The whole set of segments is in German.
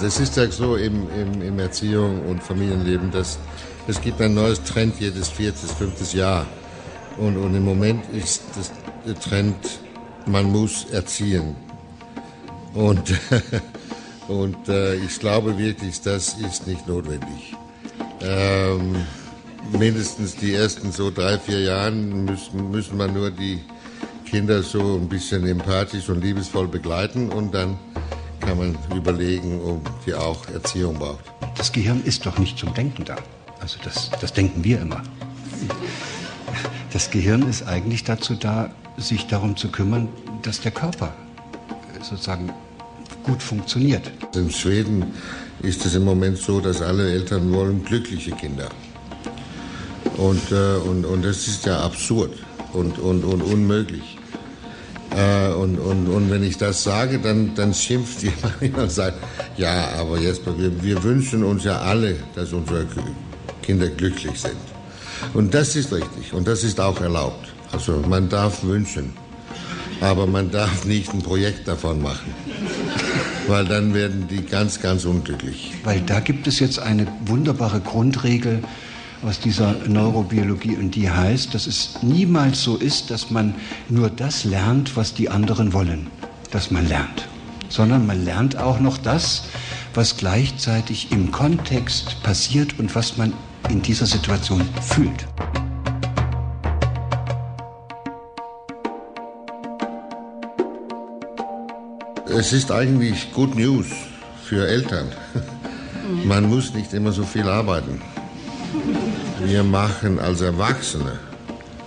Das ist ja so im, im, im Erziehung und Familienleben, dass es gibt ein neues Trend jedes viertes, fünftes Jahr. Und, und im Moment ist das, der Trend, man muss erziehen. Und, und äh, ich glaube wirklich, das ist nicht notwendig. Ähm, mindestens die ersten so drei, vier Jahren müssen, müssen man nur die Kinder so ein bisschen empathisch und liebesvoll begleiten und dann kann man überlegen, ob die auch Erziehung braucht. Das Gehirn ist doch nicht zum Denken da. Also das, das denken wir immer. Das Gehirn ist eigentlich dazu da, sich darum zu kümmern, dass der Körper sozusagen gut funktioniert. In Schweden ist es im Moment so, dass alle Eltern wollen glückliche Kinder. Und, äh, und, und das ist ja absurd und, und, und unmöglich. Äh, und, und, und wenn ich das sage, dann, dann schimpft jemand und sagt, ja, aber Jesper, wir, wir wünschen uns ja alle, dass unsere Kinder glücklich sind. Und das ist richtig und das ist auch erlaubt. Also man darf wünschen, aber man darf nicht ein Projekt davon machen. Weil dann werden die ganz, ganz unglücklich. Weil da gibt es jetzt eine wunderbare Grundregel, aus dieser Neurobiologie und die heißt, dass es niemals so ist, dass man nur das lernt, was die anderen wollen, dass man lernt, sondern man lernt auch noch das, was gleichzeitig im Kontext passiert und was man in dieser Situation fühlt. Es ist eigentlich Good News für Eltern. Man muss nicht immer so viel arbeiten. Wir machen als Erwachsene,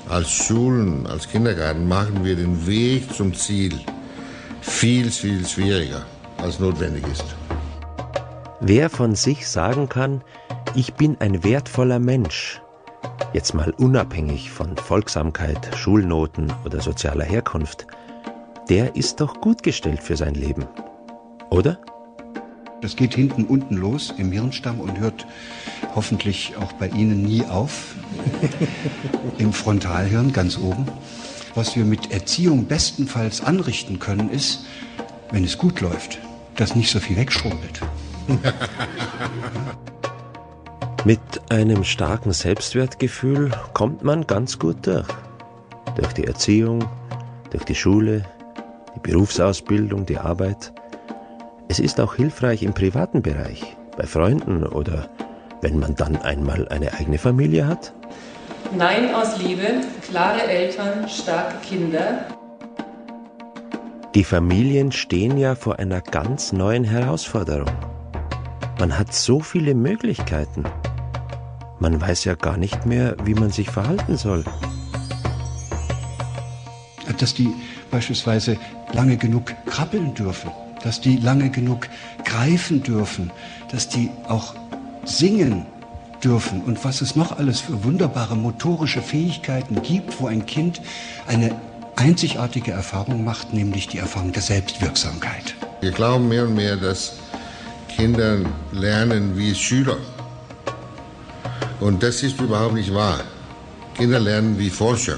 als Schulen, als Kindergarten, machen wir den Weg zum Ziel viel, viel schwieriger, als notwendig ist. Wer von sich sagen kann, ich bin ein wertvoller Mensch, jetzt mal unabhängig von Folgsamkeit, Schulnoten oder sozialer Herkunft, der ist doch gut gestellt für sein Leben, oder? Das geht hinten unten los im Hirnstamm und hört hoffentlich auch bei Ihnen nie auf. Im Frontalhirn ganz oben. Was wir mit Erziehung bestenfalls anrichten können, ist, wenn es gut läuft, dass nicht so viel wegschrumpelt. Mit einem starken Selbstwertgefühl kommt man ganz gut durch. Durch die Erziehung, durch die Schule, die Berufsausbildung, die Arbeit. Es ist auch hilfreich im privaten Bereich, bei Freunden oder wenn man dann einmal eine eigene Familie hat. Nein aus Liebe, klare Eltern, starke Kinder. Die Familien stehen ja vor einer ganz neuen Herausforderung. Man hat so viele Möglichkeiten. Man weiß ja gar nicht mehr, wie man sich verhalten soll. Dass die beispielsweise lange genug krabbeln dürfen dass die lange genug greifen dürfen, dass die auch singen dürfen und was es noch alles für wunderbare motorische Fähigkeiten gibt, wo ein Kind eine einzigartige Erfahrung macht, nämlich die Erfahrung der Selbstwirksamkeit. Wir glauben mehr und mehr, dass Kinder lernen wie Schüler. Und das ist überhaupt nicht wahr. Kinder lernen wie Forscher.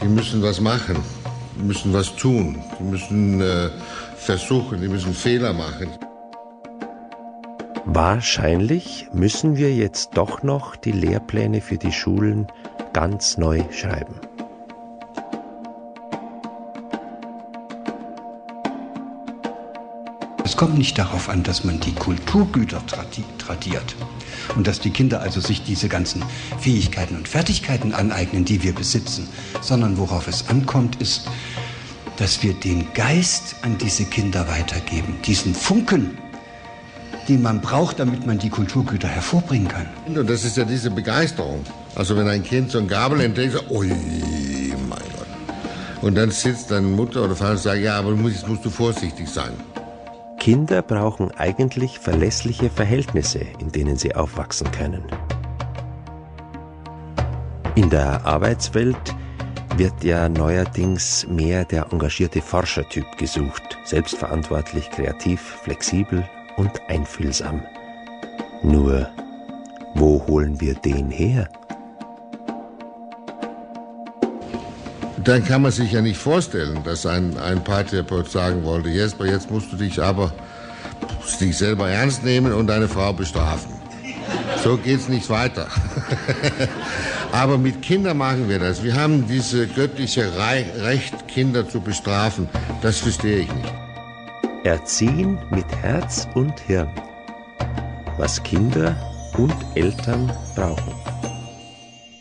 Sie müssen was machen, müssen was tun, sie müssen äh, versuchen, die müssen Fehler machen. Wahrscheinlich müssen wir jetzt doch noch die Lehrpläne für die Schulen ganz neu schreiben. Kommt nicht darauf an, dass man die Kulturgüter tradiert und dass die Kinder also sich diese ganzen Fähigkeiten und Fertigkeiten aneignen, die wir besitzen, sondern worauf es ankommt, ist, dass wir den Geist an diese Kinder weitergeben, diesen Funken, den man braucht, damit man die Kulturgüter hervorbringen kann. Und das ist ja diese Begeisterung. Also wenn ein Kind so ein Gabel entdeckt, sagt, ui, mein Gott. Und dann sitzt deine Mutter oder Vater und sagt, ja, aber jetzt musst du vorsichtig sein. Kinder brauchen eigentlich verlässliche Verhältnisse, in denen sie aufwachsen können. In der Arbeitswelt wird ja neuerdings mehr der engagierte Forschertyp gesucht, selbstverantwortlich, kreativ, flexibel und einfühlsam. Nur, wo holen wir den her? Dann kann man sich ja nicht vorstellen, dass ein, ein Paartherapeut sagen wollte, Jesper, jetzt musst du dich aber dich selber ernst nehmen und deine Frau bestrafen. So geht's nicht weiter. Aber mit Kindern machen wir das. Wir haben diese göttliche Recht, Kinder zu bestrafen. Das verstehe ich nicht. Erziehen mit Herz und Hirn. Was Kinder und Eltern brauchen.